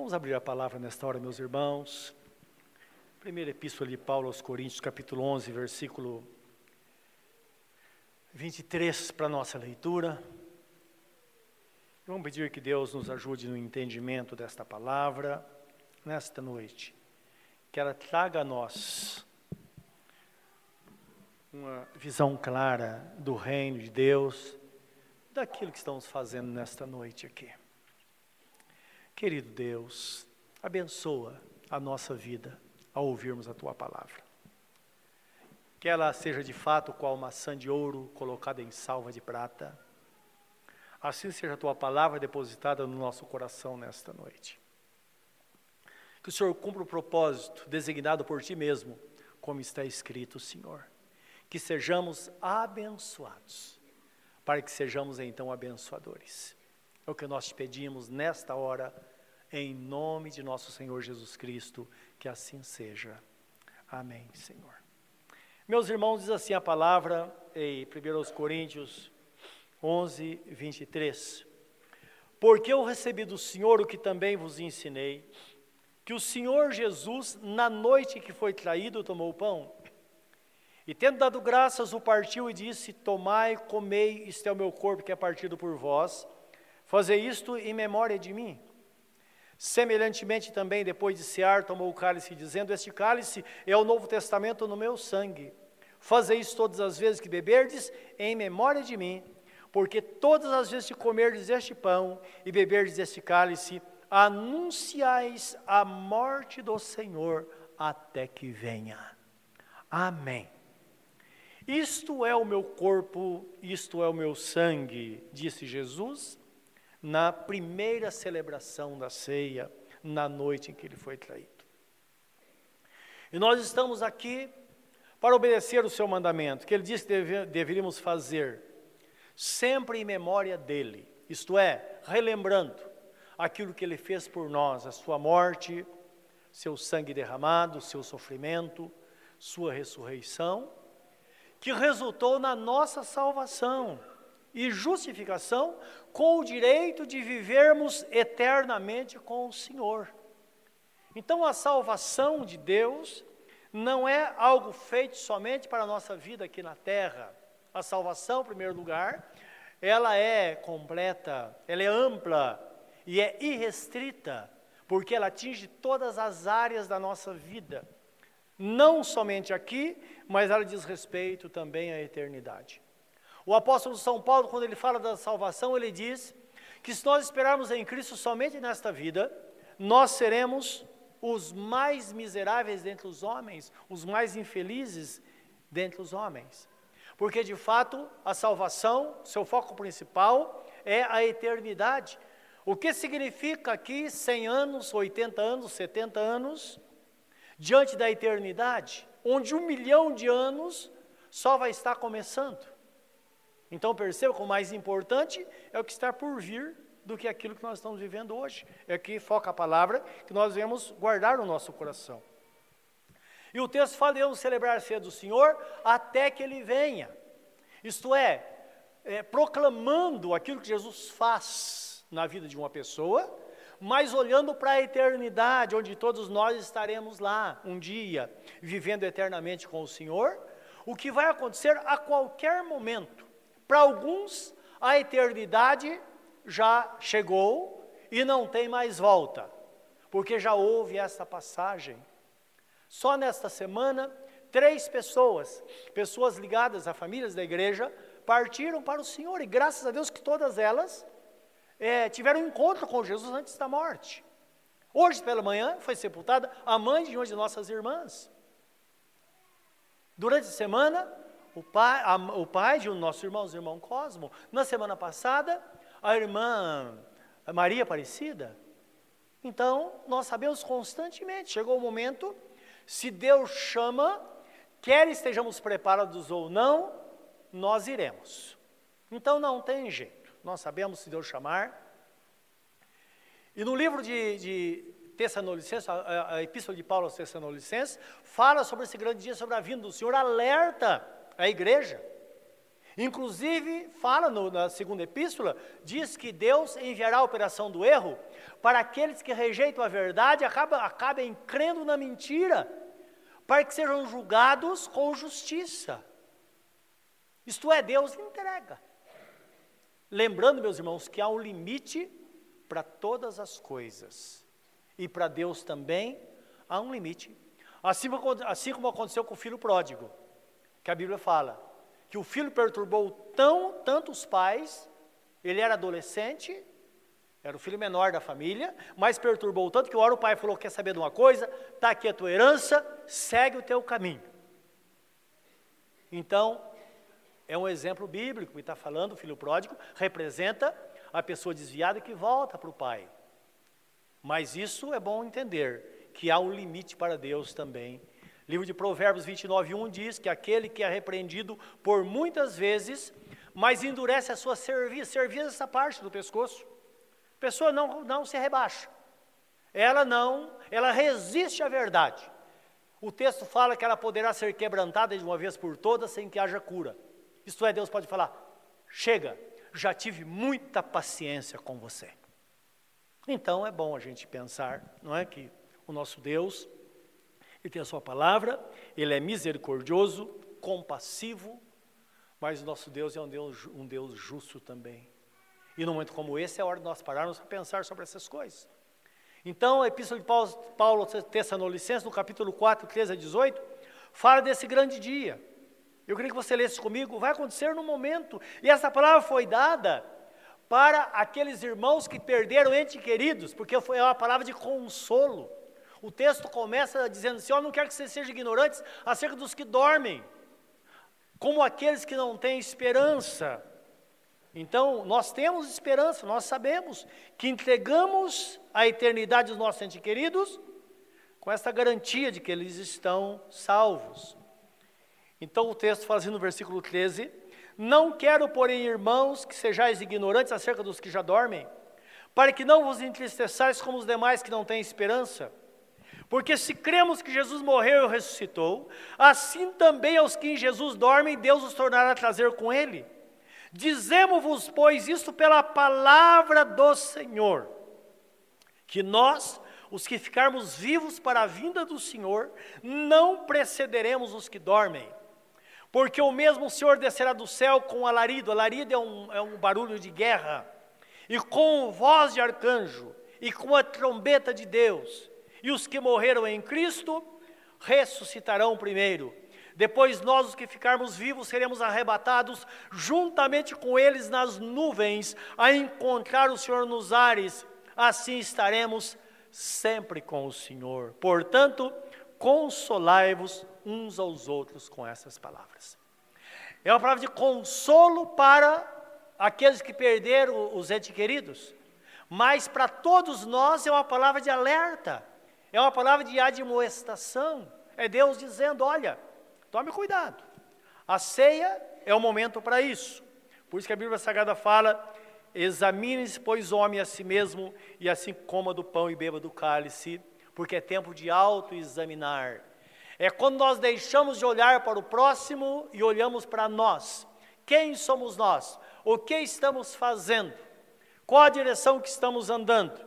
Vamos abrir a palavra nesta hora, meus irmãos. Primeira epístola de Paulo aos Coríntios, capítulo 11, versículo 23 para nossa leitura. Vamos pedir que Deus nos ajude no entendimento desta palavra nesta noite. Que ela traga a nós uma visão clara do reino de Deus, daquilo que estamos fazendo nesta noite aqui. Querido Deus, abençoa a nossa vida ao ouvirmos a tua palavra. Que ela seja de fato qual maçã de ouro colocada em salva de prata. Assim seja a tua palavra depositada no nosso coração nesta noite. Que o Senhor cumpra o propósito designado por ti mesmo, como está escrito, Senhor. Que sejamos abençoados, para que sejamos então abençoadores. É o que nós te pedimos nesta hora, em nome de nosso Senhor Jesus Cristo, que assim seja. Amém, Senhor. Meus irmãos, diz assim a palavra em 1 Coríntios 11, 23. Porque eu recebi do Senhor o que também vos ensinei, que o Senhor Jesus, na noite que foi traído, tomou o pão, e tendo dado graças, o partiu e disse: Tomai, comei, isto é o meu corpo que é partido por vós, fazei isto em memória de mim. Semelhantemente também, depois de cear, tomou o cálice, dizendo: Este cálice é o novo testamento no meu sangue. Fazei isso todas as vezes que beberdes, em memória de mim, porque todas as vezes que comerdes este pão e beberdes este cálice, anunciais a morte do Senhor até que venha. Amém. Isto é o meu corpo, isto é o meu sangue, disse Jesus na primeira celebração da ceia, na noite em que ele foi traído. E nós estamos aqui para obedecer o seu mandamento, que ele disse que deve, deveríamos fazer, sempre em memória dele, isto é, relembrando aquilo que ele fez por nós, a sua morte, seu sangue derramado, seu sofrimento, sua ressurreição, que resultou na nossa salvação e justificação com o direito de vivermos eternamente com o Senhor. Então, a salvação de Deus não é algo feito somente para a nossa vida aqui na terra. A salvação, em primeiro lugar, ela é completa, ela é ampla e é irrestrita, porque ela atinge todas as áreas da nossa vida. Não somente aqui, mas ela diz respeito também à eternidade. O apóstolo São Paulo, quando ele fala da salvação, ele diz que se nós esperarmos em Cristo somente nesta vida, nós seremos os mais miseráveis dentre os homens, os mais infelizes dentre os homens. Porque de fato, a salvação, seu foco principal é a eternidade. O que significa aqui 100 anos, 80 anos, 70 anos, diante da eternidade, onde um milhão de anos só vai estar começando. Então perceba que o mais importante é o que está por vir do que aquilo que nós estamos vivendo hoje. É que foca a palavra que nós devemos guardar no nosso coração. E o texto fala, devemos celebrar a ceia do Senhor até que Ele venha. Isto é, é, proclamando aquilo que Jesus faz na vida de uma pessoa, mas olhando para a eternidade, onde todos nós estaremos lá um dia, vivendo eternamente com o Senhor, o que vai acontecer a qualquer momento. Para alguns, a eternidade já chegou e não tem mais volta, porque já houve essa passagem. Só nesta semana, três pessoas, pessoas ligadas a famílias da igreja, partiram para o Senhor, e graças a Deus que todas elas é, tiveram um encontro com Jesus antes da morte. Hoje pela manhã foi sepultada a mãe de uma de nossas irmãs. Durante a semana, o pai, a, o pai de um dos nossos irmãos, irmão Cosmo. Na semana passada, a irmã Maria Aparecida. Então, nós sabemos constantemente, chegou o momento, se Deus chama, quer estejamos preparados ou não, nós iremos. Então não tem jeito, nós sabemos se Deus chamar. E no livro de, de Tessalonicenses, a, a Epístola de Paulo aos Tessalonicenses, fala sobre esse grande dia, sobre a vinda do Senhor, alerta a igreja. Inclusive, fala no, na segunda epístola, diz que Deus enviará a operação do erro para aqueles que rejeitam a verdade, acabam, acabem crendo na mentira, para que sejam julgados com justiça. Isto é, Deus entrega. Lembrando, meus irmãos, que há um limite para todas as coisas. E para Deus também há um limite. Assim, assim como aconteceu com o filho pródigo, que a Bíblia fala, que o filho perturbou tão, tanto os pais, ele era adolescente, era o filho menor da família, mas perturbou tanto que hora o pai falou: Quer saber de uma coisa? Está aqui a tua herança, segue o teu caminho. Então, é um exemplo bíblico que está falando, o filho pródigo representa a pessoa desviada que volta para o pai. Mas isso é bom entender, que há um limite para Deus também. Livro de Provérbios 29, 1 diz que aquele que é repreendido por muitas vezes, mas endurece a sua cerviz, cerviz essa parte do pescoço. A pessoa não, não se rebaixa. Ela não, ela resiste à verdade. O texto fala que ela poderá ser quebrantada de uma vez por todas sem que haja cura. Isto é, Deus pode falar: chega, já tive muita paciência com você. Então é bom a gente pensar, não é que o nosso Deus, ele tem a sua palavra, ele é misericordioso, compassivo, mas nosso Deus é um Deus, um Deus justo também. E num momento como esse é a hora de nós pararmos para pensar sobre essas coisas. Então, a Epístola de Paulo, Paulo Tessalonicenses, no capítulo 4, 13 a 18, fala desse grande dia. Eu queria que você lesse comigo, vai acontecer no momento. E essa palavra foi dada para aqueles irmãos que perderam entes queridos, porque foi uma palavra de consolo. O texto começa dizendo assim: Eu não quero que vocês sejam ignorantes acerca dos que dormem, como aqueles que não têm esperança. Então, nós temos esperança, nós sabemos que entregamos a eternidade dos nossos entes queridos com essa garantia de que eles estão salvos. Então o texto fala assim no versículo 13: Não quero, porém, irmãos, que sejais ignorantes acerca dos que já dormem, para que não vos entristeçais como os demais que não têm esperança. Porque se cremos que Jesus morreu e ressuscitou, assim também aos que em Jesus dormem, Deus os tornará a trazer com ele. Dizemos-vos, pois, isto pela palavra do Senhor, que nós, os que ficarmos vivos para a vinda do Senhor, não precederemos os que dormem. Porque o mesmo Senhor descerá do céu com alarido, alarido é um, é um barulho de guerra, e com voz de arcanjo, e com a trombeta de Deus, e os que morreram em Cristo ressuscitarão primeiro. Depois nós, os que ficarmos vivos, seremos arrebatados juntamente com eles nas nuvens, a encontrar o Senhor nos ares. Assim estaremos sempre com o Senhor. Portanto, consolai-vos uns aos outros com essas palavras. É uma palavra de consolo para aqueles que perderam os entes queridos, mas para todos nós é uma palavra de alerta, é uma palavra de admoestação. É Deus dizendo: olha, tome cuidado. A ceia é o momento para isso. Por isso que a Bíblia Sagrada fala: examine-se, pois, homem a si mesmo, e assim coma do pão e beba do cálice porque é tempo de autoexaminar. É quando nós deixamos de olhar para o próximo e olhamos para nós. Quem somos nós? O que estamos fazendo? Qual a direção que estamos andando?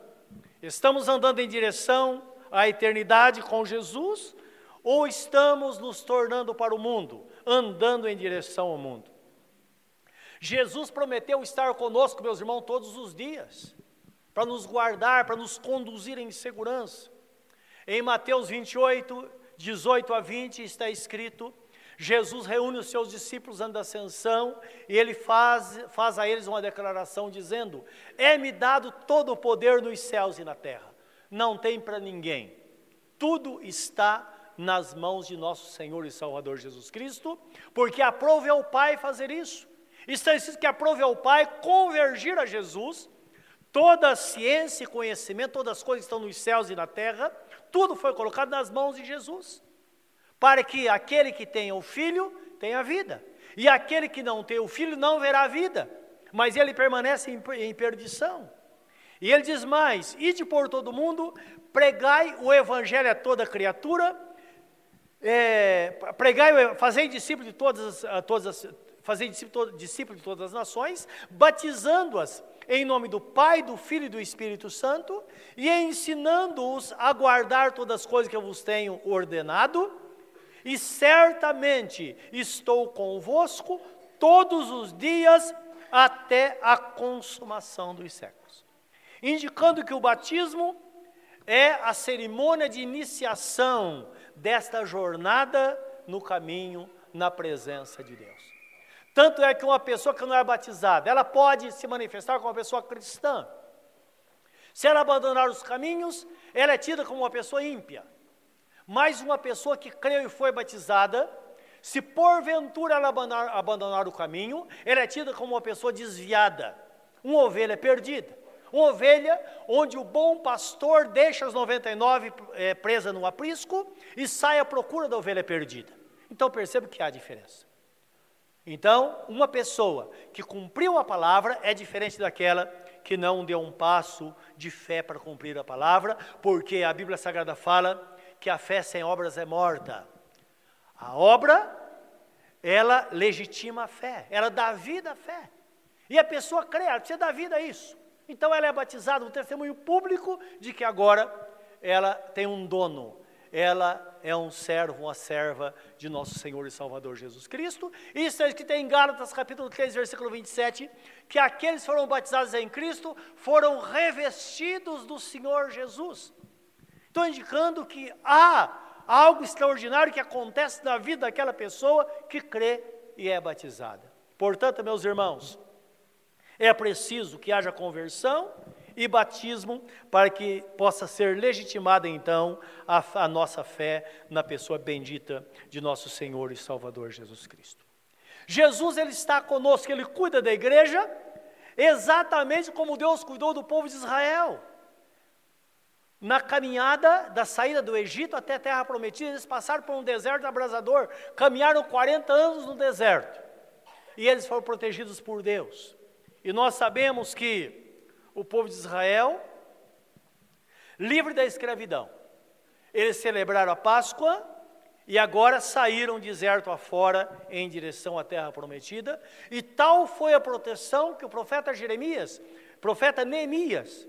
Estamos andando em direção à eternidade com Jesus ou estamos nos tornando para o mundo, andando em direção ao mundo? Jesus prometeu estar conosco, meus irmãos, todos os dias, para nos guardar, para nos conduzir em segurança. Em Mateus 28, 18 a 20 está escrito: Jesus reúne os seus discípulos antes da ascensão e ele faz, faz a eles uma declaração dizendo: É-me dado todo o poder nos céus e na terra. Não tem para ninguém. Tudo está nas mãos de nosso Senhor e Salvador Jesus Cristo, porque aprove ao Pai fazer isso. Está escrito que aprove ao Pai convergir a Jesus toda a ciência e conhecimento, todas as coisas que estão nos céus e na terra, tudo foi colocado nas mãos de Jesus, para que aquele que tem o filho tenha vida, e aquele que não tem o filho não verá vida, mas ele permanece em perdição. E ele diz mais: ide por todo mundo, pregai o evangelho a toda criatura, é, pregai, fazei discípulos de todas, as, todas as, fazer discípulos de todas as nações, batizando-as em nome do Pai, do Filho e do Espírito Santo, e ensinando-os a guardar todas as coisas que eu vos tenho ordenado, e certamente estou convosco todos os dias até a consumação dos séculos. Indicando que o batismo é a cerimônia de iniciação desta jornada no caminho, na presença de Deus. Tanto é que uma pessoa que não é batizada, ela pode se manifestar como uma pessoa cristã. Se ela abandonar os caminhos, ela é tida como uma pessoa ímpia. Mas uma pessoa que creu e foi batizada, se porventura ela abandonar, abandonar o caminho, ela é tida como uma pessoa desviada, uma ovelha perdida. Uma ovelha onde o bom pastor deixa as 99 é, presas no aprisco e sai à procura da ovelha perdida. Então perceba que há diferença. Então, uma pessoa que cumpriu a palavra é diferente daquela que não deu um passo de fé para cumprir a palavra, porque a Bíblia Sagrada fala que a fé sem obras é morta. A obra, ela legitima a fé, ela dá vida à fé. E a pessoa crê, ela precisa dar vida a isso. Então ela é batizada no testemunho público de que agora ela tem um dono, ela é um servo, uma serva de nosso Senhor e Salvador Jesus Cristo. Isso é que tem em Gálatas capítulo 3, versículo 27, que aqueles que foram batizados em Cristo foram revestidos do Senhor Jesus. Estou indicando que há algo extraordinário que acontece na vida daquela pessoa que crê e é batizada. Portanto, meus irmãos, é preciso que haja conversão e batismo para que possa ser legitimada então a, a, nossa fé na pessoa bendita de nosso Senhor e Salvador Jesus Cristo. Jesus ele está conosco, ele cuida da igreja exatamente como Deus cuidou do povo de Israel. Na caminhada da saída do Egito até a terra prometida, eles passaram por um deserto abrasador, caminharam 40 anos no deserto. E eles foram protegidos por Deus. E nós sabemos que o povo de Israel, livre da escravidão. Eles celebraram a Páscoa e agora saíram deserto afora em direção à terra prometida, e tal foi a proteção que o profeta Jeremias, profeta Neemias,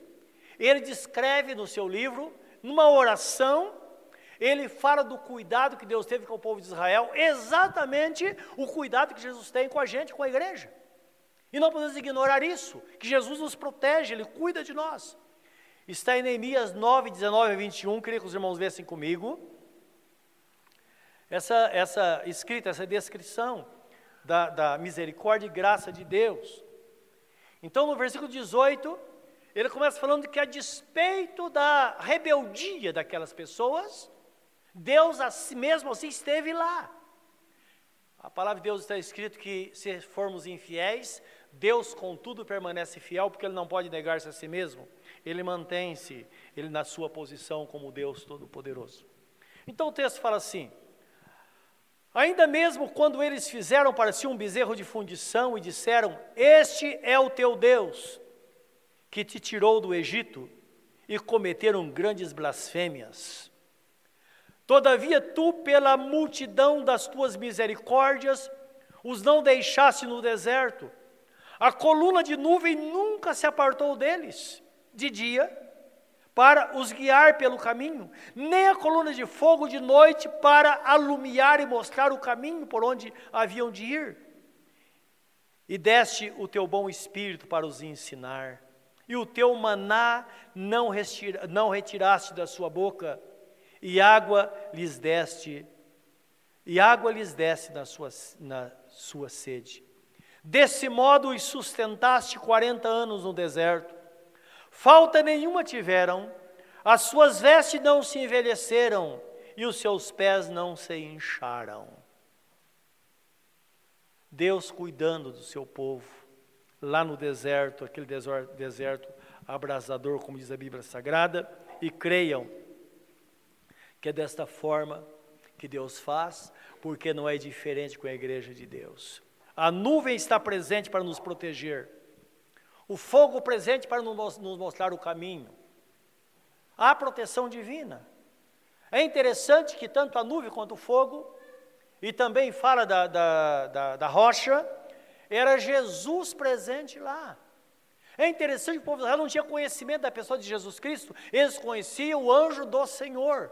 ele descreve no seu livro, numa oração, ele fala do cuidado que Deus teve com o povo de Israel, exatamente o cuidado que Jesus tem com a gente, com a igreja. E não podemos ignorar isso, que Jesus nos protege, Ele cuida de nós. Está em Neemias 9, 19 a 21, queria que os irmãos vissem comigo. Essa, essa escrita, essa descrição da, da misericórdia e graça de Deus. Então, no versículo 18, ele começa falando que, a despeito da rebeldia daquelas pessoas, Deus mesmo assim esteve lá. A palavra de Deus está escrito que se formos infiéis, Deus, contudo, permanece fiel porque ele não pode negar-se a si mesmo. Ele mantém-se ele na sua posição como Deus Todo-Poderoso. Então o texto fala assim: Ainda mesmo quando eles fizeram para si um bezerro de fundição e disseram: Este é o teu Deus, que te tirou do Egito, e cometeram grandes blasfêmias. Todavia tu, pela multidão das tuas misericórdias, os não deixaste no deserto a coluna de nuvem nunca se apartou deles de dia para os guiar pelo caminho, nem a coluna de fogo de noite para alumiar e mostrar o caminho por onde haviam de ir. E deste o teu bom espírito para os ensinar, e o teu maná não, retira, não retiraste da sua boca, e água lhes deste, e água lhes deste na sua, na sua sede. Desse modo os sustentaste quarenta anos no deserto. Falta nenhuma tiveram, as suas vestes não se envelheceram e os seus pés não se incharam. Deus cuidando do seu povo, lá no deserto, aquele deserto abrasador, como diz a Bíblia Sagrada, e creiam que é desta forma que Deus faz, porque não é diferente com a igreja de Deus. A nuvem está presente para nos proteger. O fogo presente para nos mostrar o caminho. Há proteção divina. É interessante que tanto a nuvem quanto o fogo, e também fala da, da, da, da rocha, era Jesus presente lá. É interessante que o povo de Israel não tinha conhecimento da pessoa de Jesus Cristo, eles conheciam o anjo do Senhor.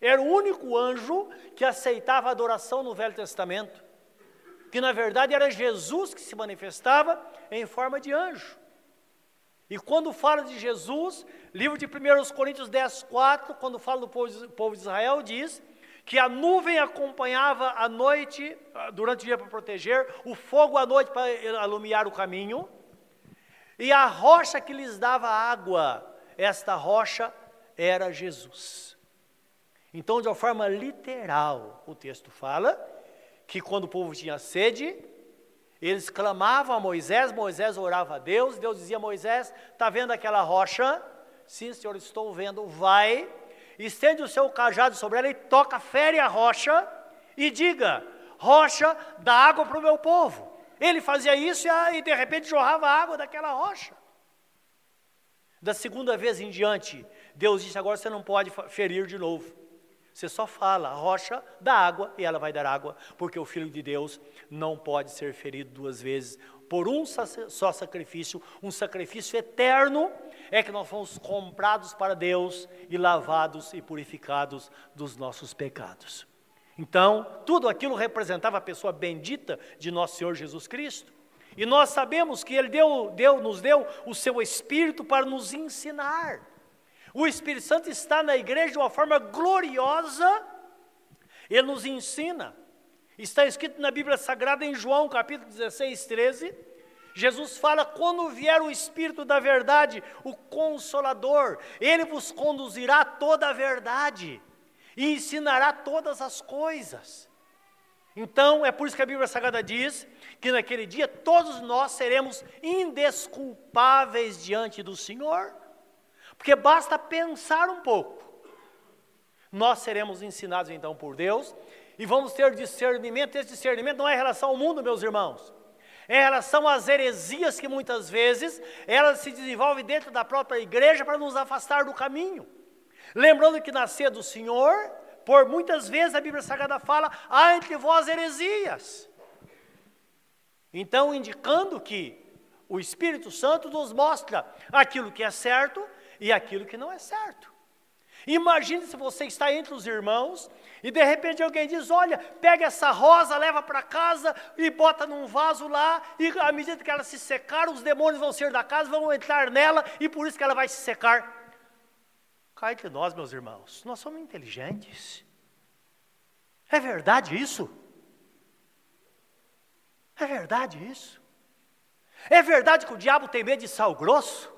Era o único anjo que aceitava adoração no Velho Testamento, que na verdade era Jesus que se manifestava em forma de anjo. E quando fala de Jesus, livro de 1 Coríntios 10, 4, quando fala do povo de Israel, diz que a nuvem acompanhava a noite, ah, durante o dia para proteger, o fogo à noite para alumiar o caminho, e a rocha que lhes dava água, esta rocha era Jesus. Então, de uma forma literal, o texto fala que quando o povo tinha sede, eles clamavam a Moisés, Moisés orava a Deus, Deus dizia Moisés: Está vendo aquela rocha? Sim, senhor, estou vendo. Vai, estende o seu cajado sobre ela e toca, fere a rocha e diga: Rocha, dá água para o meu povo. Ele fazia isso e, de repente jorrava água daquela rocha. Da segunda vez em diante, Deus disse: Agora você não pode ferir de novo. Você só fala, a rocha dá água e ela vai dar água, porque o Filho de Deus não pode ser ferido duas vezes por um só sacrifício, um sacrifício eterno, é que nós fomos comprados para Deus e lavados e purificados dos nossos pecados. Então, tudo aquilo representava a pessoa bendita de nosso Senhor Jesus Cristo. E nós sabemos que Ele deu, deu, nos deu o seu Espírito para nos ensinar. O Espírito Santo está na igreja de uma forma gloriosa, ele nos ensina. Está escrito na Bíblia Sagrada em João capítulo 16, 13. Jesus fala: quando vier o Espírito da verdade, o Consolador, ele vos conduzirá toda a verdade e ensinará todas as coisas. Então, é por isso que a Bíblia Sagrada diz que naquele dia todos nós seremos indesculpáveis diante do Senhor. Porque basta pensar um pouco. Nós seremos ensinados então por Deus e vamos ter discernimento. Esse discernimento não é em relação ao mundo, meus irmãos. É em relação às heresias que muitas vezes elas se desenvolvem dentro da própria igreja para nos afastar do caminho. Lembrando que nascer do Senhor, por muitas vezes a Bíblia Sagrada fala, há entre vós heresias. Então, indicando que o Espírito Santo nos mostra aquilo que é certo e aquilo que não é certo. Imagine se você está entre os irmãos e de repente alguém diz: Olha, pega essa rosa, leva para casa e bota num vaso lá, e à medida que ela se secar, os demônios vão sair da casa, vão entrar nela e por isso que ela vai se secar. Cai entre nós, meus irmãos, nós somos inteligentes. É verdade isso? É verdade isso? É verdade que o diabo tem medo de sal grosso?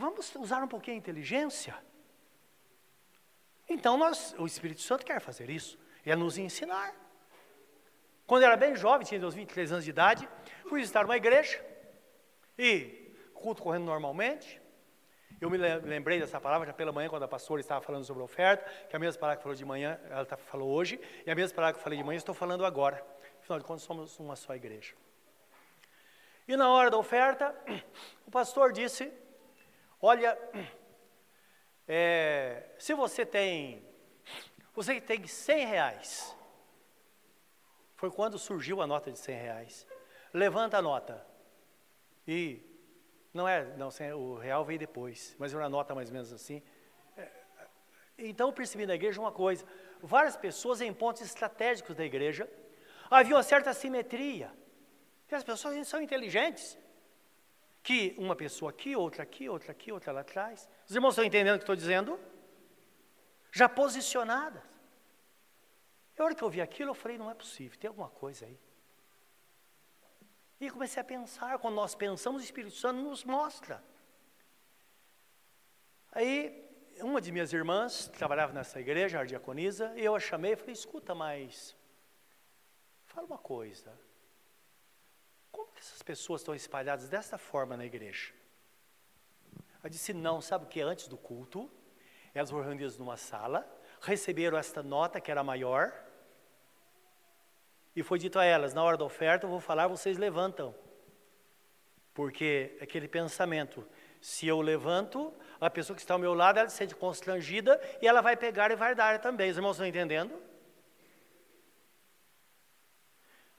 Vamos usar um pouquinho a inteligência? Então nós, o Espírito Santo quer fazer isso, é nos ensinar. Quando eu era bem jovem, tinha uns 23 anos de idade, fui visitar uma igreja e culto correndo normalmente. Eu me lembrei dessa palavra já pela manhã, quando a pastora estava falando sobre a oferta, que a mesma palavra que falou de manhã, ela tá, falou hoje, e a mesma palavra que eu falei de manhã, estou falando agora. Afinal de contas, somos uma só igreja. E na hora da oferta, o pastor disse Olha, é, se você tem, você tem 100 reais, foi quando surgiu a nota de 100 reais. Levanta a nota. E não é, não, o real veio depois, mas uma nota mais ou menos assim. É, então eu percebi na igreja uma coisa: várias pessoas em pontos estratégicos da igreja havia uma certa simetria. as pessoas são inteligentes que uma pessoa aqui, outra aqui, outra aqui, outra lá atrás. Os irmãos estão entendendo o que estou dizendo? Já posicionadas. A hora que eu vi aquilo, eu falei, não é possível, tem alguma coisa aí. E comecei a pensar, quando nós pensamos, o Espírito Santo nos mostra. Aí, uma de minhas irmãs trabalhava nessa igreja, a diaconisa, e eu a chamei e falei, escuta, mas fala uma coisa, que essas pessoas estão espalhadas dessa forma na igreja? Ela disse: Não, sabe o que? Antes do culto, elas foram reunidas numa sala, receberam esta nota que era maior, e foi dito a elas: Na hora da oferta eu vou falar, vocês levantam. Porque aquele pensamento, se eu levanto, a pessoa que está ao meu lado, ela se sente constrangida e ela vai pegar e vai dar também. Os irmãos estão entendendo?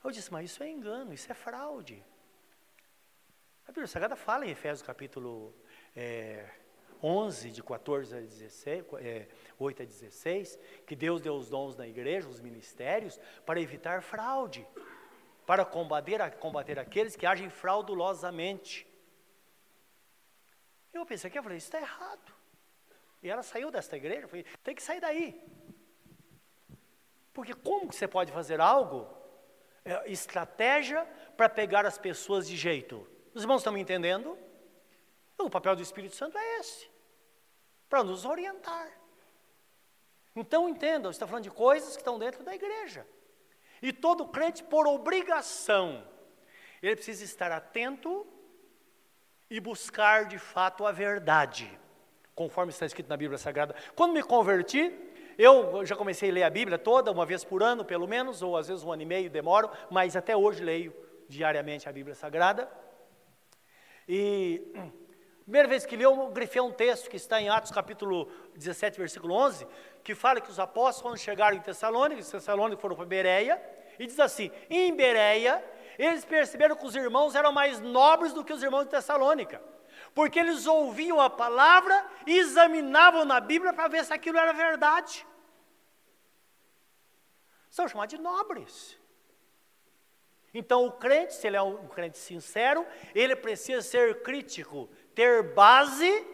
Eu disse, mas isso é engano, isso é fraude. A Bíblia Sagrada fala em Efésios capítulo é, 11, de 14 a 16, é, 8 a 16, que Deus deu os dons na igreja, os ministérios, para evitar fraude, para combater, combater aqueles que agem fraudulosamente. Eu pensei que eu falei, isso está errado. E ela saiu desta igreja, falei, tem que sair daí. Porque como que você pode fazer algo, é, estratégia para pegar as pessoas de jeito? Os irmãos estão me entendendo? O papel do Espírito Santo é esse, para nos orientar. Então entendam, está falando de coisas que estão dentro da igreja. E todo crente, por obrigação, ele precisa estar atento e buscar de fato a verdade, conforme está escrito na Bíblia Sagrada. Quando me converti, eu já comecei a ler a Bíblia toda, uma vez por ano, pelo menos, ou às vezes um ano e meio demoro, mas até hoje leio diariamente a Bíblia Sagrada. E primeira vez que li, eu grifei um texto que está em Atos capítulo 17, versículo 11, que fala que os apóstolos, quando chegaram em Tessalônica, os Tessalônicos foram para Bereia, e diz assim: em Bereia, eles perceberam que os irmãos eram mais nobres do que os irmãos de Tessalônica, porque eles ouviam a palavra e examinavam na Bíblia para ver se aquilo era verdade. São chamados de nobres. Então, o crente, se ele é um crente sincero, ele precisa ser crítico, ter base,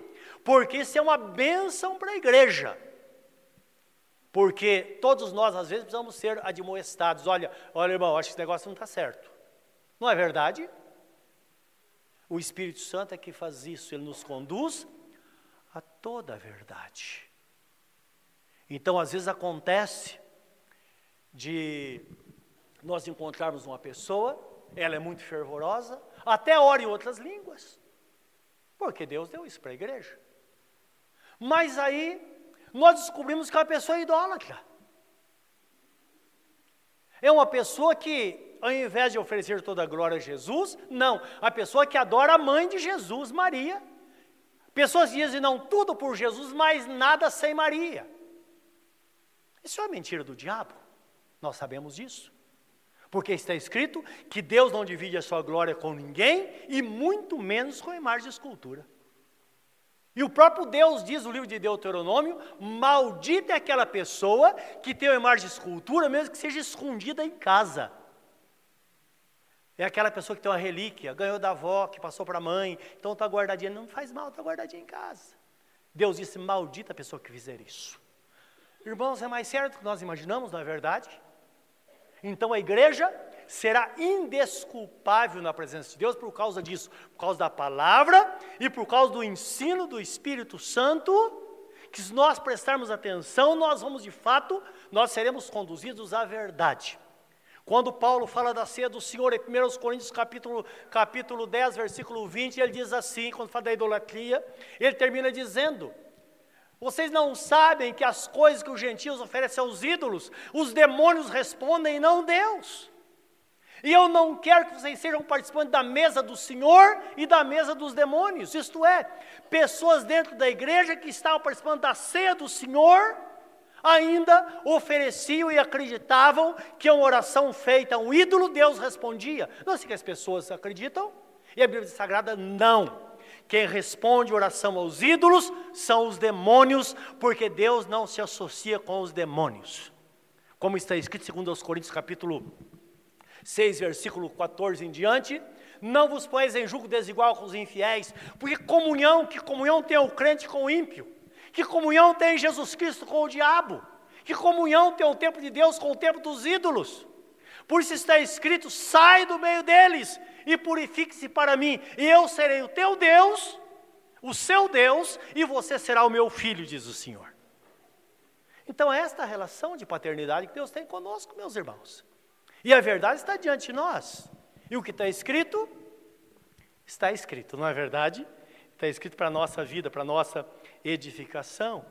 porque isso é uma bênção para a igreja. Porque todos nós, às vezes, precisamos ser admoestados. Olha, olha, irmão, acho que esse negócio não está certo. Não é verdade? O Espírito Santo é que faz isso, ele nos conduz a toda a verdade. Então, às vezes acontece de nós encontrarmos uma pessoa, ela é muito fervorosa, até ora em outras línguas, porque Deus deu isso para a igreja. Mas aí nós descobrimos que é uma pessoa idólatra. É uma pessoa que, ao invés de oferecer toda a glória a Jesus, não, a pessoa que adora a mãe de Jesus, Maria. Pessoas dizem não tudo por Jesus, mas nada sem Maria. Isso é uma mentira do diabo, nós sabemos disso. Porque está escrito que Deus não divide a sua glória com ninguém e muito menos com imagem de escultura. E o próprio Deus diz no livro de Deuteronômio: maldita é aquela pessoa que tem uma imagem de escultura, mesmo que seja escondida em casa. É aquela pessoa que tem uma relíquia, ganhou da avó, que passou para a mãe, então está guardadinha. Não faz mal, está guardadinha em casa. Deus disse: maldita a pessoa que fizer isso. Irmãos, é mais certo do que nós imaginamos, não é verdade? Então a igreja será indesculpável na presença de Deus por causa disso, por causa da palavra e por causa do ensino do Espírito Santo, que se nós prestarmos atenção, nós vamos de fato, nós seremos conduzidos à verdade. Quando Paulo fala da ceia do Senhor, em 1 Coríntios capítulo, capítulo 10, versículo 20, ele diz assim, quando fala da idolatria, ele termina dizendo, vocês não sabem que as coisas que os gentios oferecem aos ídolos, os demônios respondem e não Deus. E eu não quero que vocês sejam participantes da mesa do Senhor e da mesa dos demônios. Isto é, pessoas dentro da igreja que estavam participando da ceia do Senhor, ainda ofereciam e acreditavam que uma oração feita a um ídolo, Deus respondia. Não assim que as pessoas acreditam? E a Bíblia Sagrada não. Quem responde oração aos ídolos são os demônios, porque Deus não se associa com os demônios. Como está escrito segundo aos Coríntios capítulo 6, versículo 14 em diante, não vos pões em julgo desigual com os infiéis, porque comunhão, que comunhão tem o crente com o ímpio? Que comunhão tem Jesus Cristo com o diabo? Que comunhão tem o tempo de Deus com o tempo dos ídolos? Por isso está escrito: sai do meio deles e purifique-se para mim, e eu serei o teu Deus, o seu Deus, e você será o meu filho, diz o Senhor. Então, esta relação de paternidade que Deus tem conosco, meus irmãos. E a verdade está diante de nós. E o que está escrito, está escrito, não é verdade? Está escrito para a nossa vida, para a nossa edificação.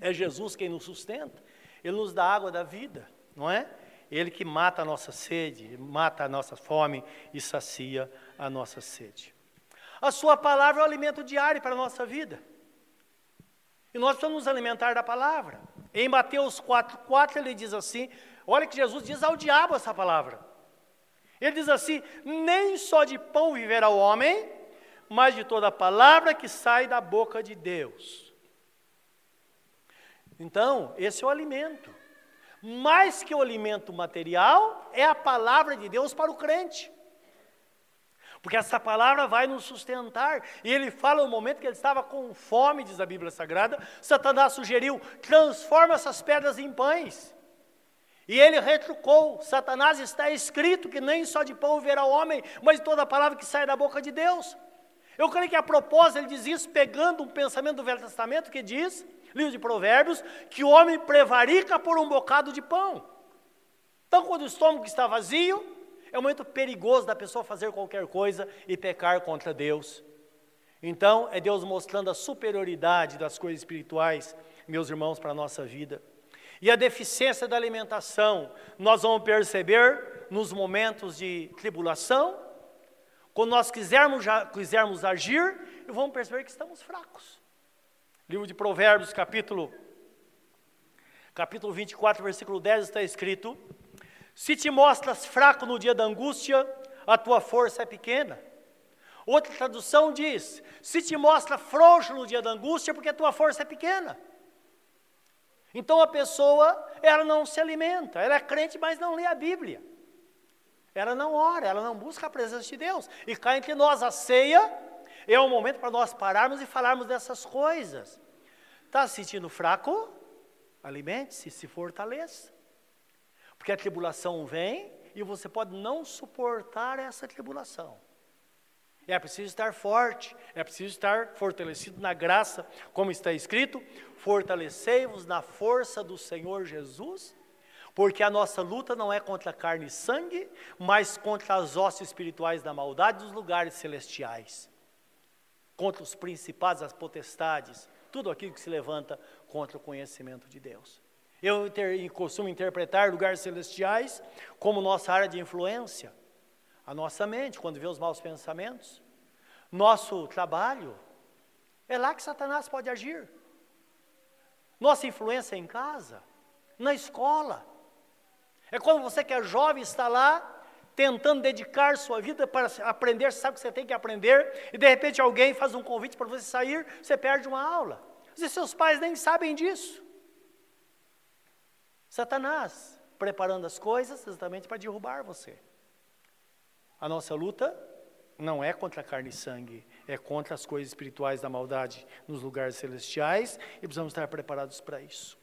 É Jesus quem nos sustenta, Ele nos dá água da vida, não é? Ele que mata a nossa sede, mata a nossa fome e sacia a nossa sede. A Sua palavra é o alimento diário para a nossa vida. E nós precisamos nos alimentar da palavra. Em Mateus 4,4 ele diz assim: olha que Jesus diz ao diabo essa palavra. Ele diz assim: nem só de pão viverá o homem, mas de toda palavra que sai da boca de Deus. Então, esse é o alimento. Mais que o alimento material, é a palavra de Deus para o crente. Porque essa palavra vai nos sustentar. E ele fala no momento que ele estava com fome, diz a Bíblia Sagrada, Satanás sugeriu: transforma essas pedras em pães. E ele retrucou: Satanás está escrito que nem só de pão verá o homem, mas de toda a palavra que sai da boca de Deus. Eu creio que a propósito ele diz isso pegando um pensamento do Velho Testamento que diz, livro de Provérbios, que o homem prevarica por um bocado de pão. Então, quando o estômago está vazio, é um momento perigoso da pessoa fazer qualquer coisa e pecar contra Deus. Então, é Deus mostrando a superioridade das coisas espirituais, meus irmãos, para a nossa vida. E a deficiência da alimentação, nós vamos perceber nos momentos de tribulação, quando nós quisermos, quisermos agir, vamos perceber que estamos fracos. Livro de Provérbios, capítulo, capítulo 24, versículo 10, está escrito: Se te mostras fraco no dia da angústia, a tua força é pequena. Outra tradução diz: Se te mostra frouxo no dia da angústia, porque a tua força é pequena. Então a pessoa, ela não se alimenta, ela é crente, mas não lê a Bíblia. Ela não ora, ela não busca a presença de Deus. E cá entre nós, a ceia é um momento para nós pararmos e falarmos dessas coisas. Está se sentindo fraco? Alimente-se, se fortaleça. Porque a tribulação vem e você pode não suportar essa tribulação. É preciso estar forte, é preciso estar fortalecido na graça, como está escrito: fortalecei-vos na força do Senhor Jesus porque a nossa luta não é contra carne e sangue, mas contra as hostes espirituais da maldade dos lugares celestiais, contra os principados, as potestades, tudo aquilo que se levanta contra o conhecimento de Deus. Eu inter, costumo interpretar lugares celestiais como nossa área de influência, a nossa mente, quando vê os maus pensamentos, nosso trabalho, é lá que Satanás pode agir. Nossa influência em casa, na escola, é quando você que é jovem está lá tentando dedicar sua vida para aprender, sabe que você tem que aprender, e de repente alguém faz um convite para você sair, você perde uma aula. E seus pais nem sabem disso. Satanás preparando as coisas exatamente para derrubar você. A nossa luta não é contra carne e sangue, é contra as coisas espirituais da maldade nos lugares celestiais e precisamos estar preparados para isso.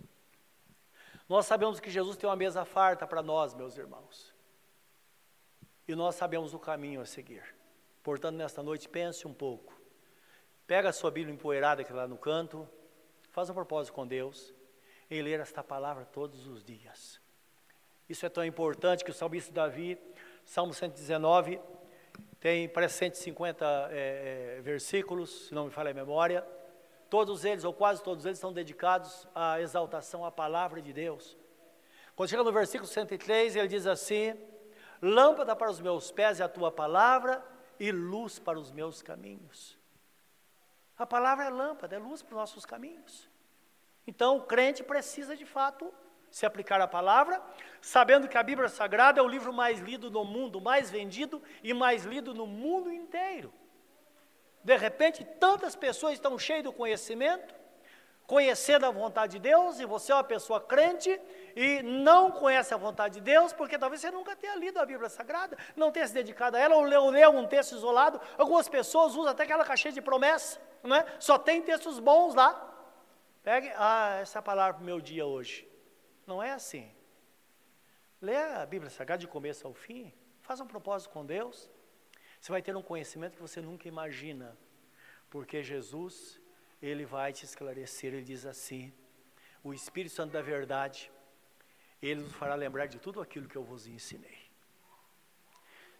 Nós sabemos que Jesus tem uma mesa farta para nós, meus irmãos. E nós sabemos o caminho a seguir. Portanto, nesta noite, pense um pouco. Pega a sua Bíblia empoeirada que lá no canto, faz um propósito com Deus em ler esta palavra todos os dias. Isso é tão importante que o salmista Davi, Salmo 119, tem parece 150 é, é, versículos, se não me falha a memória. Todos eles, ou quase todos eles, são dedicados à exaltação à palavra de Deus. Quando chega no versículo 103, ele diz assim: Lâmpada para os meus pés é a tua palavra e luz para os meus caminhos. A palavra é lâmpada, é luz para os nossos caminhos. Então, o crente precisa de fato se aplicar a palavra, sabendo que a Bíblia Sagrada é o livro mais lido no mundo, mais vendido e mais lido no mundo inteiro. De repente, tantas pessoas estão cheias do conhecimento, conhecendo a vontade de Deus, e você é uma pessoa crente e não conhece a vontade de Deus, porque talvez você nunca tenha lido a Bíblia Sagrada, não tenha se dedicado a ela, ou leu, leu um texto isolado. Algumas pessoas usam até aquela caixinha de promessa, não é? Só tem textos bons lá. Pegue, ah, essa é a palavra para o meu dia hoje. Não é assim. Lê a Bíblia Sagrada de começo ao fim, faça um propósito com Deus. Você vai ter um conhecimento que você nunca imagina, porque Jesus, ele vai te esclarecer. Ele diz assim: O Espírito Santo da Verdade, ele nos fará lembrar de tudo aquilo que eu vos ensinei.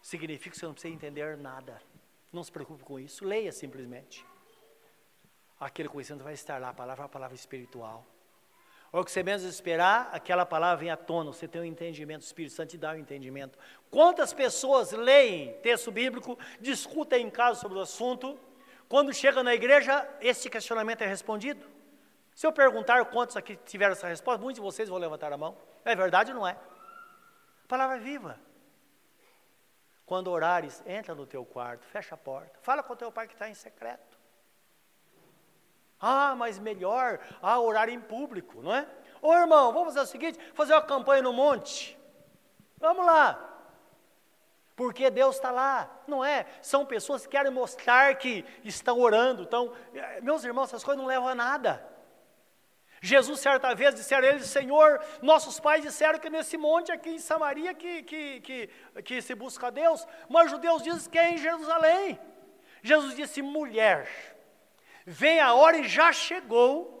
Significa que você não precisa entender nada. Não se preocupe com isso, leia simplesmente. Aquele conhecimento vai estar lá, a palavra é a palavra espiritual. Ou que você menos esperar, aquela palavra vem à tona, você tem um entendimento, o Espírito Santo te dá um entendimento. Quantas pessoas leem texto bíblico, discutem em casa sobre o assunto, quando chega na igreja, esse questionamento é respondido? Se eu perguntar quantos aqui tiveram essa resposta, muitos de vocês vão levantar a mão. É verdade ou não é? Palavra é viva. Quando orares, entra no teu quarto, fecha a porta, fala com o teu pai que está em secreto. Ah, mas melhor ah, orar em público, não é? Ô irmão, vamos fazer o seguinte: fazer uma campanha no monte. Vamos lá. Porque Deus está lá, não é? São pessoas que querem mostrar que estão orando. Então, eh, meus irmãos, essas coisas não levam a nada. Jesus, certa vez, disseram a ele: Senhor, nossos pais disseram que nesse monte aqui em Samaria que, que, que, que se busca a Deus, mas os judeus dizem que é em Jerusalém. Jesus disse: mulher, vem a hora e já chegou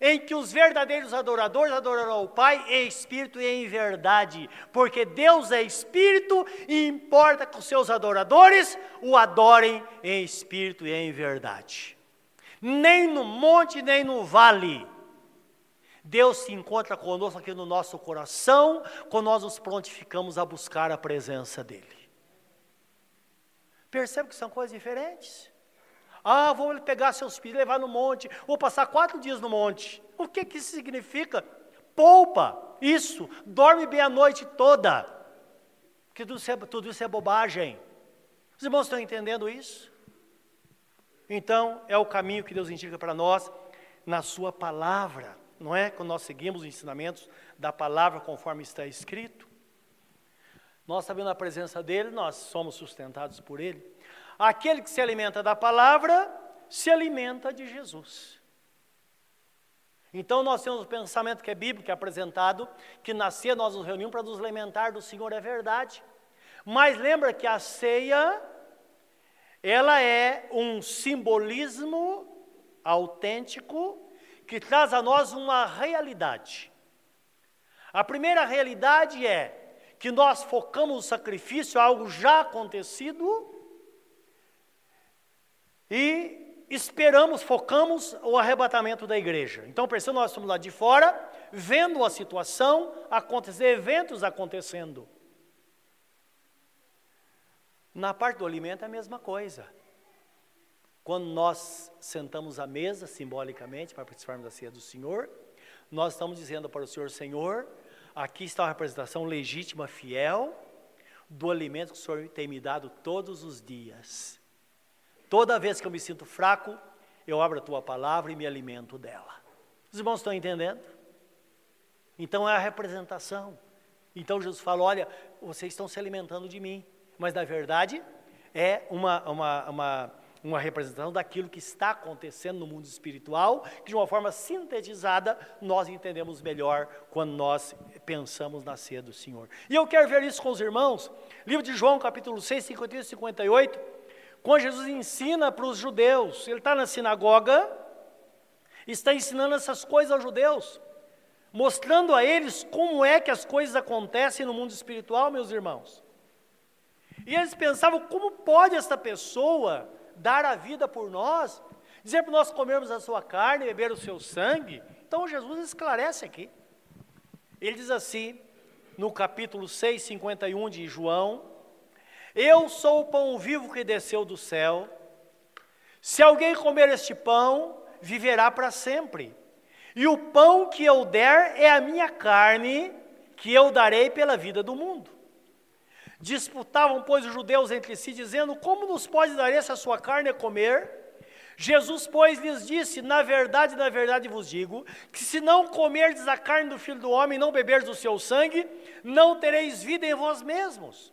em que os verdadeiros adoradores adorarão o Pai em espírito e em verdade, porque Deus é espírito e importa que os seus adoradores o adorem em espírito e em verdade. Nem no monte, nem no vale. Deus se encontra conosco aqui no nosso coração, quando nós nos prontificamos a buscar a presença dEle. Percebe que são coisas diferentes? Ah, vou pegar seus filhos, levar no monte, vou passar quatro dias no monte. O que, que isso significa? Poupa isso, dorme bem a noite toda. Que tudo isso é, tudo isso é bobagem. Os irmãos estão entendendo isso? Então, é o caminho que Deus indica para nós na Sua palavra, não é? Quando nós seguimos os ensinamentos da palavra conforme está escrito. Nós, sabendo a presença dEle, nós somos sustentados por Ele. Aquele que se alimenta da palavra, se alimenta de Jesus. Então nós temos o pensamento que é bíblico, que é apresentado, que na nós nos reunimos para nos alimentar do Senhor, é verdade. Mas lembra que a ceia, ela é um simbolismo autêntico que traz a nós uma realidade. A primeira realidade é que nós focamos o sacrifício, algo já acontecido, e esperamos, focamos o arrebatamento da igreja. Então, percebeu, nós estamos lá de fora, vendo a situação acontecer, eventos acontecendo. Na parte do alimento é a mesma coisa. Quando nós sentamos à mesa, simbolicamente, para participarmos da ceia do Senhor, nós estamos dizendo para o Senhor, Senhor, aqui está a representação legítima, fiel, do alimento que o Senhor tem me dado todos os dias. Toda vez que eu me sinto fraco, eu abro a tua palavra e me alimento dela. Os irmãos estão entendendo? Então é a representação. Então Jesus fala: olha, vocês estão se alimentando de mim. Mas na verdade é uma, uma, uma, uma representação daquilo que está acontecendo no mundo espiritual, que de uma forma sintetizada nós entendemos melhor quando nós pensamos na ceia do Senhor. E eu quero ver isso com os irmãos. Livro de João, capítulo 6, 51 e 58. Quando Jesus ensina para os judeus, ele está na sinagoga, está ensinando essas coisas aos judeus, mostrando a eles como é que as coisas acontecem no mundo espiritual, meus irmãos. E eles pensavam, como pode esta pessoa dar a vida por nós, dizer para nós comermos a sua carne, beber o seu sangue? Então Jesus esclarece aqui. Ele diz assim, no capítulo 6, 51 de João, eu sou o pão vivo que desceu do céu. Se alguém comer este pão, viverá para sempre. E o pão que eu der é a minha carne, que eu darei pela vida do mundo. Disputavam, pois, os judeus entre si, dizendo: Como nos pode dar essa sua carne a comer? Jesus, pois, lhes disse: Na verdade, na verdade vos digo, que se não comerdes a carne do filho do homem e não beberdes o seu sangue, não tereis vida em vós mesmos.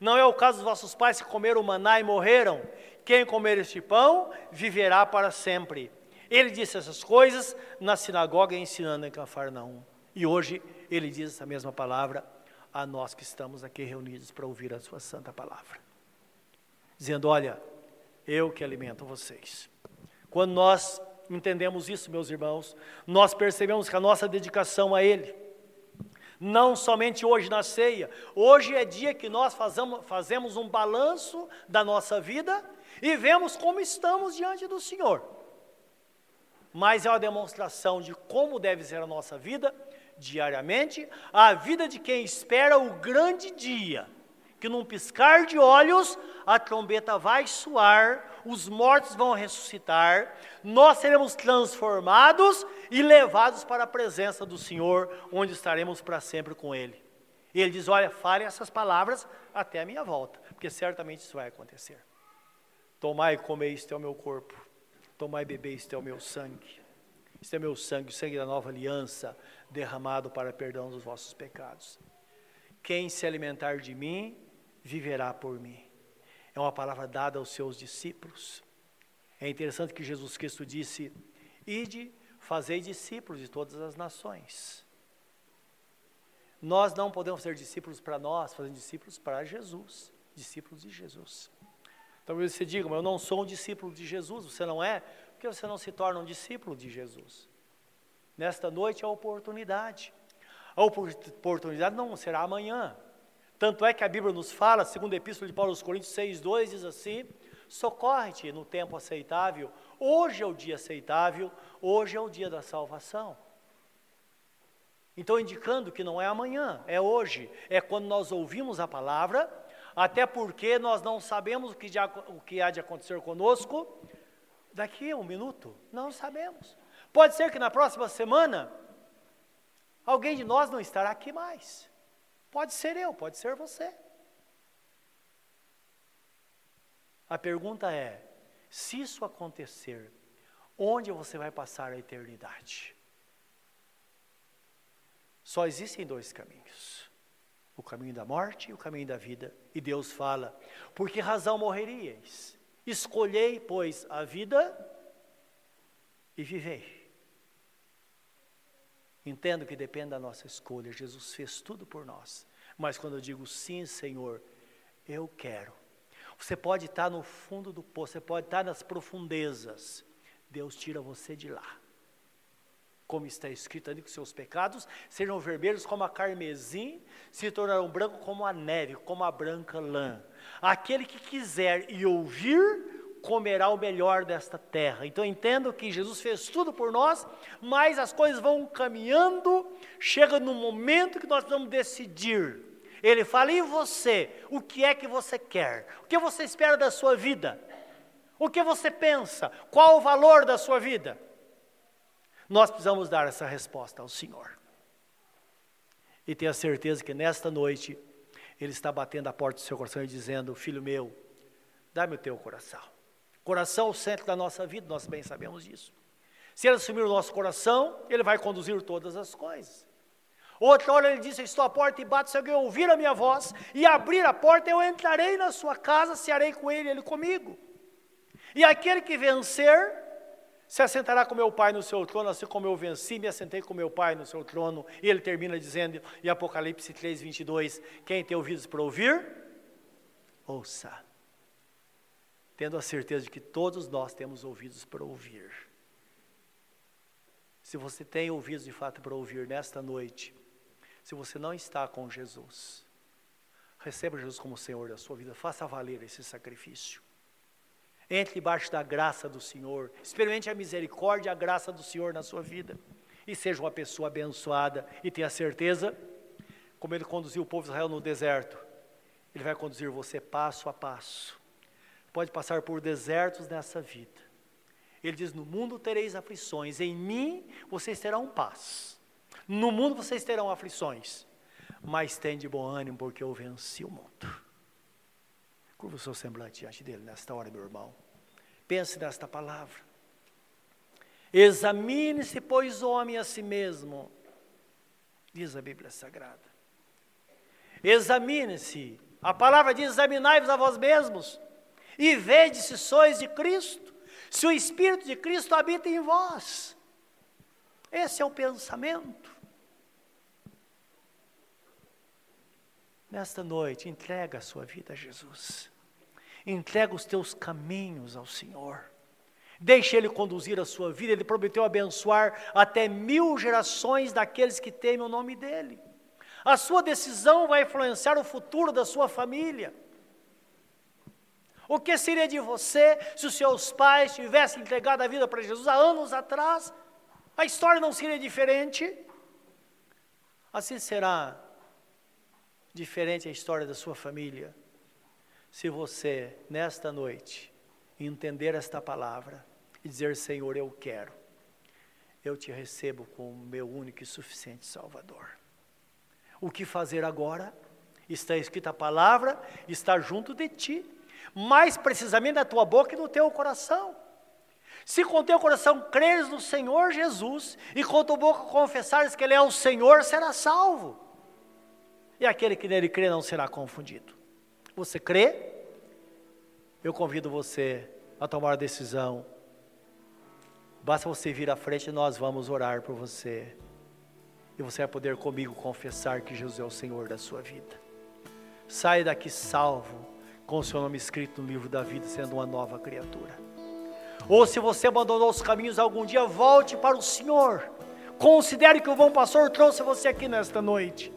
não é o caso dos vossos pais que comeram maná e morreram. Quem comer este pão viverá para sempre. Ele disse essas coisas na sinagoga ensinando em Cafarnaum. E hoje ele diz essa mesma palavra a nós que estamos aqui reunidos para ouvir a sua santa palavra. Dizendo: Olha, eu que alimento vocês. Quando nós entendemos isso, meus irmãos, nós percebemos que a nossa dedicação a Ele, Não somente hoje na ceia, hoje é dia que nós fazemos, fazemos um balanço da nossa vida e vemos como estamos diante do Senhor. Mas é uma demonstração de como deve ser a nossa vida diariamente, a vida de quem espera o grande dia, que num piscar de olhos a trombeta vai soar, os mortos vão ressuscitar, nós seremos transformados e levados para a presença do Senhor, onde estaremos para sempre com Ele. E ele diz: Olha, fale essas palavras até a minha volta, porque certamente isso vai acontecer. Tomai e comei, isto é o meu corpo. Tomai e bebei, isto é o meu sangue. Isto é meu sangue, o sangue da nova aliança, derramado para perdão dos vossos pecados. Quem se alimentar de mim, viverá por mim. É uma palavra dada aos seus discípulos. É interessante que Jesus Cristo disse: Ide, fazei discípulos de todas as nações. Nós não podemos ser discípulos para nós, fazendo discípulos para Jesus, discípulos de Jesus. Talvez você diga, mas eu não sou um discípulo de Jesus, você não é? Por que você não se torna um discípulo de Jesus? Nesta noite é a oportunidade. A oportunidade não será amanhã. Tanto é que a Bíblia nos fala, segundo a Epístola de Paulo aos Coríntios 6,2, diz assim: socorre-te no tempo aceitável, hoje é o dia aceitável, hoje é o dia da salvação. Então, indicando que não é amanhã, é hoje, é quando nós ouvimos a palavra, até porque nós não sabemos o que, o que há de acontecer conosco daqui a um minuto, não sabemos. Pode ser que na próxima semana alguém de nós não estará aqui mais. Pode ser eu, pode ser você. A pergunta é: se isso acontecer, onde você vai passar a eternidade? Só existem dois caminhos: o caminho da morte e o caminho da vida. E Deus fala: por que razão morreríeis? Escolhei, pois, a vida e vivei. Entendo que depende da nossa escolha. Jesus fez tudo por nós. Mas quando eu digo sim, Senhor, eu quero. Você pode estar no fundo do poço, você pode estar nas profundezas. Deus tira você de lá. Como está escrito ali que seus pecados sejam vermelhos como a carmesim, se tornarão brancos como a neve, como a branca lã. Aquele que quiser e ouvir, comerá o melhor desta terra. Então entendo que Jesus fez tudo por nós, mas as coisas vão caminhando, chega no momento que nós vamos decidir. Ele fala: "E você? O que é que você quer? O que você espera da sua vida? O que você pensa? Qual o valor da sua vida?" Nós precisamos dar essa resposta ao Senhor. E tenha certeza que nesta noite ele está batendo a porta do seu coração e dizendo: "Filho meu, dá-me o teu coração." Coração é o centro da nossa vida, nós bem sabemos disso. Se ele assumir o nosso coração, ele vai conduzir todas as coisas. Outra hora ele disse: Estou à porta e bato, se alguém ouvir a minha voz e abrir a porta, eu entrarei na sua casa, cearei com ele, ele comigo. E aquele que vencer, se assentará com meu pai no seu trono, assim como eu venci, me assentei com meu pai no seu trono. E ele termina dizendo, em Apocalipse 3, 22, quem tem ouvidos para ouvir, ouça tendo a certeza de que todos nós temos ouvidos para ouvir. Se você tem ouvidos de fato para ouvir nesta noite, se você não está com Jesus, receba Jesus como Senhor da sua vida, faça valer esse sacrifício. Entre debaixo da graça do Senhor, experimente a misericórdia e a graça do Senhor na sua vida, e seja uma pessoa abençoada, e tenha certeza, como Ele conduziu o povo de Israel no deserto, Ele vai conduzir você passo a passo pode passar por desertos nessa vida. Ele diz: No mundo tereis aflições, em mim vocês terão paz. No mundo vocês terão aflições, mas tem de bom ânimo, porque eu venci o mundo. Curva o seu semblante diante dele nesta hora, meu irmão. Pense nesta palavra. Examine-se, pois, homem a si mesmo, diz a Bíblia Sagrada. Examine-se. A palavra diz: examinai-vos a vós mesmos e vede se sois de Cristo, se o Espírito de Cristo habita em vós. Esse é o pensamento. Nesta noite, entrega a sua vida a Jesus. Entrega os teus caminhos ao Senhor. Deixe Ele conduzir a sua vida. Ele prometeu abençoar até mil gerações daqueles que temem o nome dEle. A sua decisão vai influenciar o futuro da sua família. O que seria de você se os seus pais tivessem entregado a vida para Jesus há anos atrás? A história não seria diferente? Assim será diferente a história da sua família, se você, nesta noite, entender esta palavra e dizer: Senhor, eu quero, eu te recebo como meu único e suficiente Salvador. O que fazer agora? Está escrita a palavra, está junto de ti, mais precisamente na tua boca e no teu coração. Se com teu coração creres no Senhor Jesus e com tua boca confessares que Ele é o Senhor, será salvo. E aquele que nele crê não será confundido. Você crê? Eu convido você a tomar a decisão. Basta você vir à frente e nós vamos orar por você. E você vai poder comigo confessar que Jesus é o Senhor da sua vida. Saia daqui salvo, com o seu nome escrito no livro da vida, sendo uma nova criatura. Ou se você abandonou os caminhos algum dia, volte para o Senhor. Considere que o bom pastor trouxe você aqui nesta noite.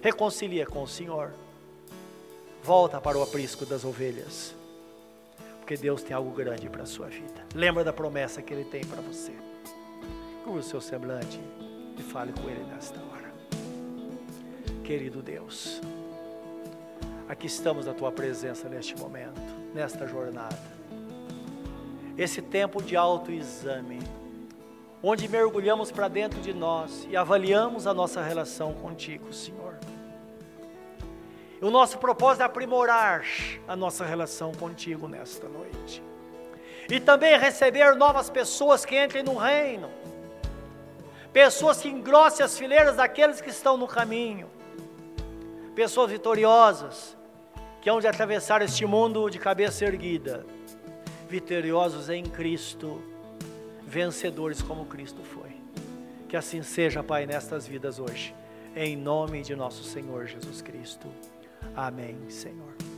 Reconcilia com o Senhor. Volta para o aprisco das ovelhas. Porque Deus tem algo grande para a sua vida. Lembra da promessa que Ele tem para você. Curva o seu semblante e fale com Ele nesta hora. Querido Deus, aqui estamos na Tua presença neste momento, nesta jornada esse tempo de autoexame, onde mergulhamos para dentro de nós e avaliamos a nossa relação contigo, Senhor. O nosso propósito é aprimorar a nossa relação contigo nesta noite. E também receber novas pessoas que entrem no reino. Pessoas que engrossem as fileiras daqueles que estão no caminho. Pessoas vitoriosas que hão de atravessar este mundo de cabeça erguida vitoriosos em Cristo, vencedores como Cristo foi. Que assim seja, Pai, nestas vidas hoje, em nome de nosso Senhor Jesus Cristo. Amém, Senhor.